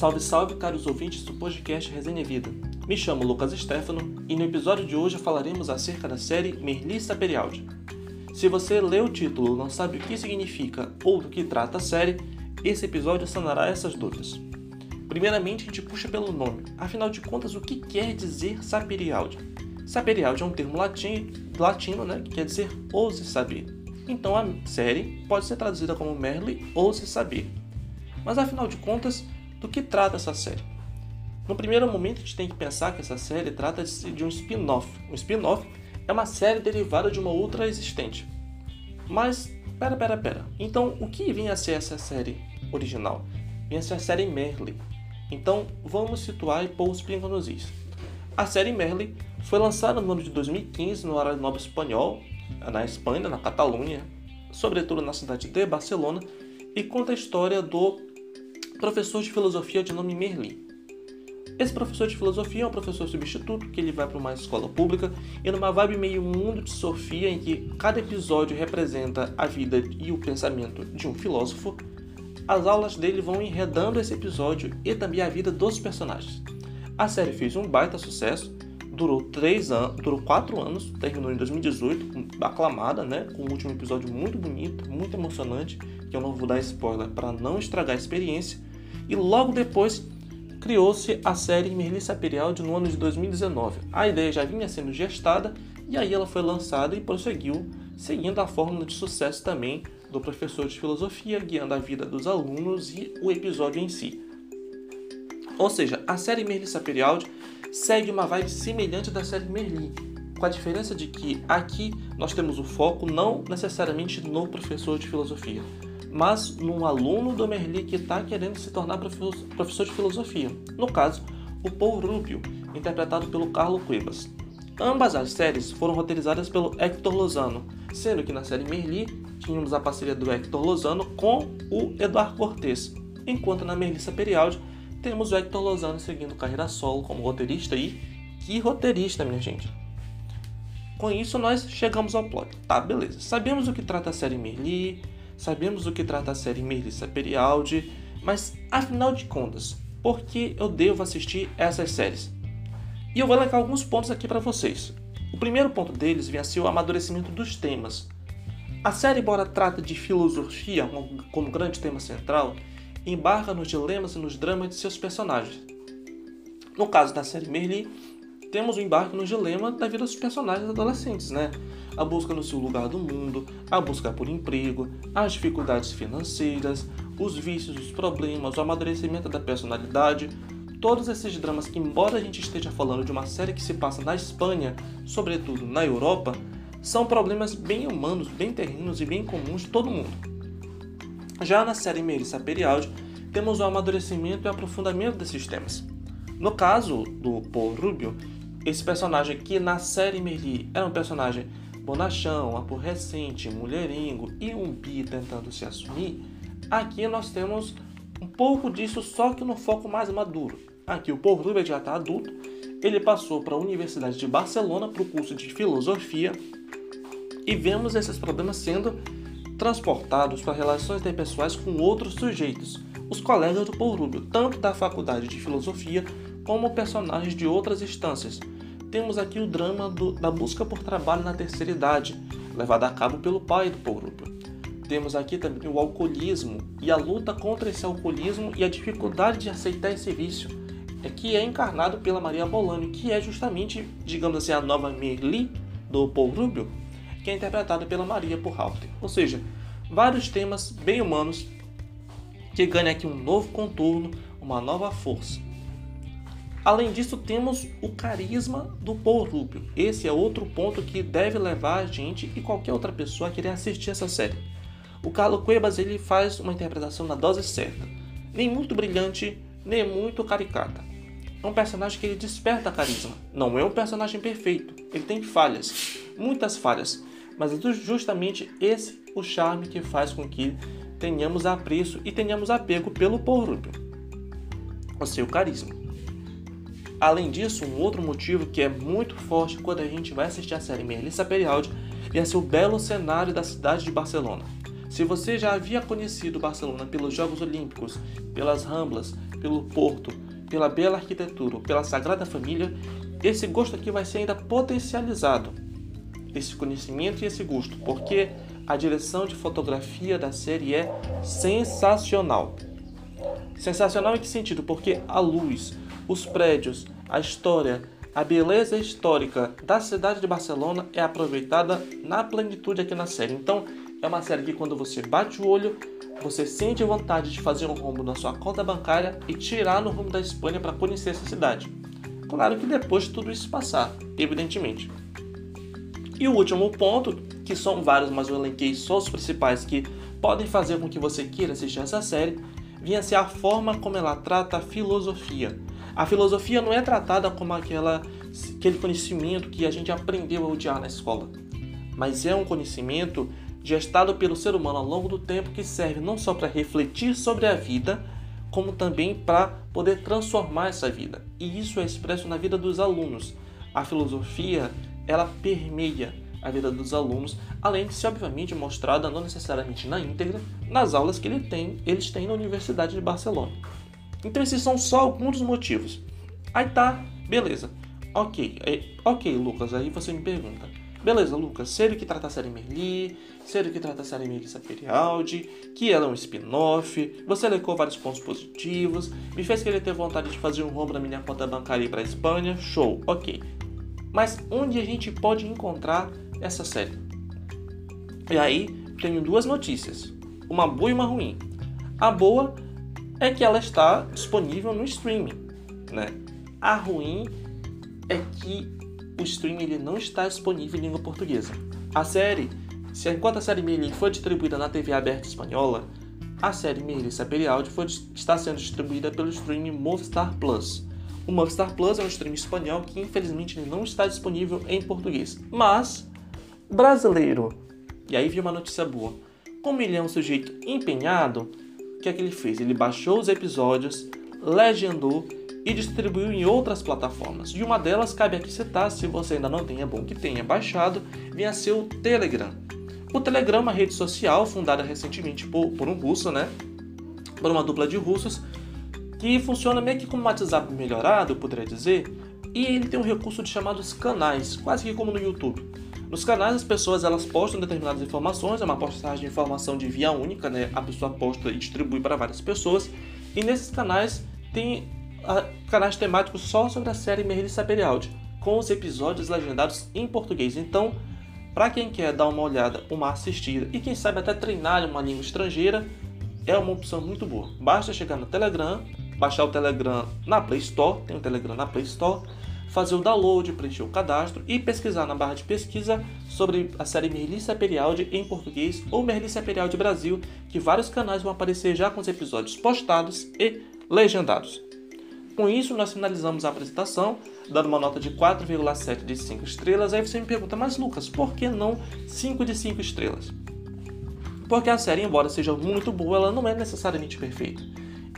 Salve, salve, caros ouvintes do podcast Resenha Vida. Me chamo Lucas Stefano e no episódio de hoje falaremos acerca da série Merli Saperialdi. Se você lê o título e não sabe o que significa ou do que trata a série, esse episódio sanará essas dúvidas. Primeiramente, a gente puxa pelo nome. Afinal de contas, o que quer dizer Saperialdi? Saperialdi é um termo latino, latino né, que quer dizer ouse saber. Então a série pode ser traduzida como Merli ouse saber. Mas afinal de contas, do que trata essa série? No primeiro momento, a gente tem que pensar que essa série trata de um spin-off. Um spin-off é uma série derivada de uma outra existente. Mas, pera, pera, pera. Então, o que vinha a ser essa série original? Vinha a ser a série Merli. Então, vamos situar e pôr os pingos nos is. A série Merli foi lançada no ano de 2015 no horário nobre espanhol, na Espanha, na Catalunha, sobretudo na cidade de Barcelona, e conta a história do professor de filosofia de nome Merli. Esse professor de filosofia é um professor substituto que ele vai para uma escola pública e numa vibe meio mundo de Sofia em que cada episódio representa a vida e o pensamento de um filósofo, as aulas dele vão enredando esse episódio e também a vida dos personagens. A série fez um baita sucesso, durou três anos, durou quatro anos, terminou em 2018, aclamada, né, com um último episódio muito bonito, muito emocionante, que eu não vou dar spoiler para não estragar a experiência. E logo depois criou-se a série Merli Saperialdi no ano de 2019. A ideia já vinha sendo gestada e aí ela foi lançada e prosseguiu, seguindo a fórmula de sucesso também do professor de filosofia, guiando a vida dos alunos e o episódio em si. Ou seja, a série Merli Saperialdi segue uma vibe semelhante da série Merli, com a diferença de que aqui nós temos o foco não necessariamente no professor de filosofia, mas num aluno do Merli que está querendo se tornar professor de filosofia. No caso, o Paul Rubio, interpretado pelo Carlo Cuevas. Ambas as séries foram roteirizadas pelo Hector Lozano, sendo que na série Merli tínhamos a parceria do Hector Lozano com o Eduardo Cortes, enquanto na Merli Saperialdi temos o Hector Lozano seguindo carreira solo como roteirista e que roteirista, minha gente. Com isso nós chegamos ao plot. Tá, beleza. Sabemos o que trata a série Merli, sabemos do que trata a série Melissa Perialdi, mas afinal de contas, por que eu devo assistir essas séries? E eu vou elencar alguns pontos aqui para vocês. O primeiro ponto deles vem a ser o amadurecimento dos temas. A série, embora trata de filosofia como grande tema central, embarca nos dilemas e nos dramas de seus personagens. No caso da série Merli, temos o embarque no dilema da vida dos personagens adolescentes, né? A busca no seu lugar do mundo, a busca por emprego, as dificuldades financeiras, os vícios, os problemas, o amadurecimento da personalidade, todos esses dramas que, embora a gente esteja falando de uma série que se passa na Espanha, sobretudo na Europa, são problemas bem humanos, bem terrenos e bem comuns de todo mundo. Já na série Melissa Perialdi, temos o amadurecimento e aprofundamento desses temas. No caso do Paul Rubio, esse personagem que na série Merli era um personagem bonachão, aborrecente, mulherengo e um bi tentando se assumir, aqui nós temos um pouco disso, só que no foco mais maduro. Aqui o Rubens já está adulto, ele passou para a Universidade de Barcelona para o curso de Filosofia e vemos esses problemas sendo transportados para relações interpessoais com outros sujeitos, os colegas do Paul Rubio, tanto da Faculdade de Filosofia como personagens de outras instâncias. Temos aqui o drama do, da busca por trabalho na terceira idade, levada a cabo pelo pai do Rubio. Temos aqui também o alcoolismo e a luta contra esse alcoolismo e a dificuldade de aceitar esse vício, é que é encarnado pela Maria Bolani, que é justamente, digamos assim, a nova Merli do Paul Rubio, que é interpretada pela Maria Purhalter. Ou seja, vários temas bem humanos que ganham aqui um novo contorno, uma nova força. Além disso, temos o carisma do Paul Rubio. Esse é outro ponto que deve levar a gente e qualquer outra pessoa a querer assistir essa série. O Carlo Cuevas ele faz uma interpretação na dose certa, nem muito brilhante, nem muito caricata. É um personagem que ele desperta carisma. Não é um personagem perfeito, ele tem falhas, muitas falhas, mas é justamente esse o charme que faz com que tenhamos apreço e tenhamos apego pelo Paul Rubio, o seu carisma. Além disso, um outro motivo que é muito forte quando a gente vai assistir a série Melissa Perialdi é seu belo cenário da cidade de Barcelona. Se você já havia conhecido Barcelona pelos Jogos Olímpicos, pelas Ramblas, pelo porto, pela bela arquitetura, pela Sagrada Família, esse gosto aqui vai ser ainda potencializado. Esse conhecimento e esse gosto, porque a direção de fotografia da série é sensacional. Sensacional em que sentido? Porque a luz, os prédios, a história, a beleza histórica da cidade de Barcelona é aproveitada na plenitude aqui na série. Então, é uma série que quando você bate o olho, você sente vontade de fazer um rombo na sua conta bancária e tirar no rumo da Espanha para conhecer essa cidade. Claro que depois de tudo isso passar, evidentemente. E o último ponto, que são vários, mas eu elenquei só os principais que podem fazer com que você queira assistir essa série, vinha ser a forma como ela trata a filosofia. A filosofia não é tratada como aquela, aquele conhecimento que a gente aprendeu a odiar na escola, mas é um conhecimento gestado pelo ser humano ao longo do tempo que serve não só para refletir sobre a vida, como também para poder transformar essa vida. E isso é expresso na vida dos alunos. A filosofia ela permeia a vida dos alunos, além de ser obviamente mostrada não necessariamente na íntegra nas aulas que ele tem, eles têm na Universidade de Barcelona. Então esses são só alguns dos motivos. Aí tá, beleza. Ok, é, ok, Lucas, aí você me pergunta. Beleza, Lucas, série que trata a série Merli, série que trata a série Melissa Perialdi, que ela é um spin-off, você elentou vários pontos positivos, me fez querer ter vontade de fazer um rombo na minha conta bancária para a Espanha, show, ok. Mas onde a gente pode encontrar essa série? E aí tenho duas notícias, uma boa e uma ruim. A boa é que ela está disponível no streaming, né? A ruim é que o streaming ele não está disponível em língua portuguesa. A série, se enquanto a série Merlin foi distribuída na TV aberta espanhola, a série Merlin Saperialdi foi, está sendo distribuída pelo streaming Movistar Plus. O Movistar Plus é um stream espanhol que infelizmente não está disponível em português. Mas, brasileiro, e aí vi uma notícia boa. Como ele é um sujeito empenhado, que é que ele fez? Ele baixou os episódios, legendou e distribuiu em outras plataformas. E uma delas cabe aqui citar, se você ainda não tem, é bom que tenha baixado, venha ser o Telegram. O Telegram é uma rede social fundada recentemente por, por um russo, né? Por uma dupla de russos, que funciona meio que como um WhatsApp melhorado, eu poderia dizer, e ele tem um recurso de chamados canais, quase que como no YouTube. Nos canais as pessoas elas postam determinadas informações, é uma postagem de informação de via única, né? A pessoa posta e distribui para várias pessoas. E nesses canais tem a, canais temáticos só sobre a série Merli Saperialdi, com os episódios legendados em português. Então, para quem quer dar uma olhada, uma assistida e quem sabe até treinar uma língua estrangeira, é uma opção muito boa. Basta chegar no Telegram, baixar o Telegram na Play Store, tem o Telegram na Play Store, fazer o download, preencher o cadastro e pesquisar na barra de pesquisa sobre a série Merlícia Perialdi em português ou Merlícia Perialdi Brasil, que vários canais vão aparecer já com os episódios postados e legendados. Com isso, nós finalizamos a apresentação, dando uma nota de 4,7 de 5 estrelas. Aí você me pergunta, mas Lucas, por que não 5 de 5 estrelas? Porque a série, embora seja muito boa, ela não é necessariamente perfeita.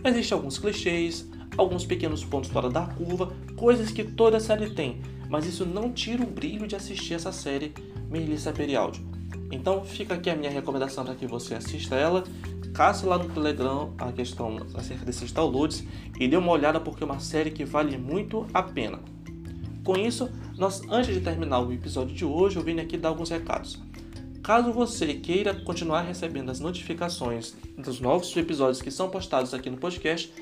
Existem alguns clichês, alguns pequenos pontos fora da curva, coisas que toda série tem, mas isso não tira o brilho de assistir essa série Melissa Perialdi. Então fica aqui a minha recomendação para que você assista ela, caça lá no Telegram a questão acerca desses downloads e dê uma olhada porque é uma série que vale muito a pena. Com isso, nós antes de terminar o episódio de hoje, eu vim aqui dar alguns recados. Caso você queira continuar recebendo as notificações dos novos episódios que são postados aqui no podcast,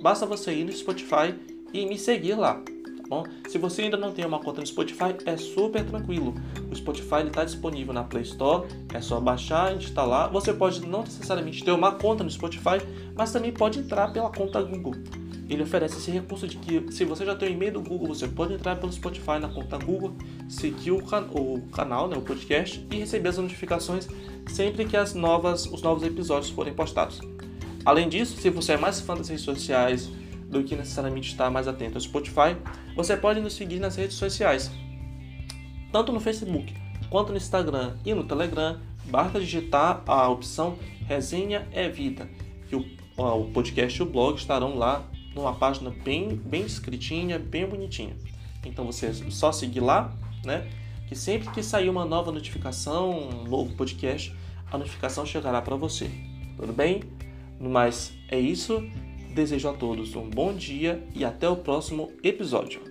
basta você ir no Spotify e me seguir lá. Tá bom? Se você ainda não tem uma conta no Spotify, é super tranquilo. O Spotify está disponível na Play Store, é só baixar, instalar. Você pode não necessariamente ter uma conta no Spotify, mas também pode entrar pela conta Google ele oferece esse recurso de que se você já tem o e-mail do Google, você pode entrar pelo Spotify na conta Google, seguir o, can o canal, né, o podcast e receber as notificações sempre que as novas, os novos episódios forem postados. Além disso, se você é mais fã das redes sociais do que necessariamente está mais atento ao Spotify, você pode nos seguir nas redes sociais, tanto no Facebook quanto no Instagram e no Telegram. Basta digitar a opção Resenha é Vida, que o, o podcast e o blog estarão lá numa página bem, bem escritinha, bem bonitinha. Então você é só seguir lá, né? Que sempre que sair uma nova notificação, um novo podcast, a notificação chegará para você. Tudo bem? Mas é isso. Desejo a todos um bom dia e até o próximo episódio.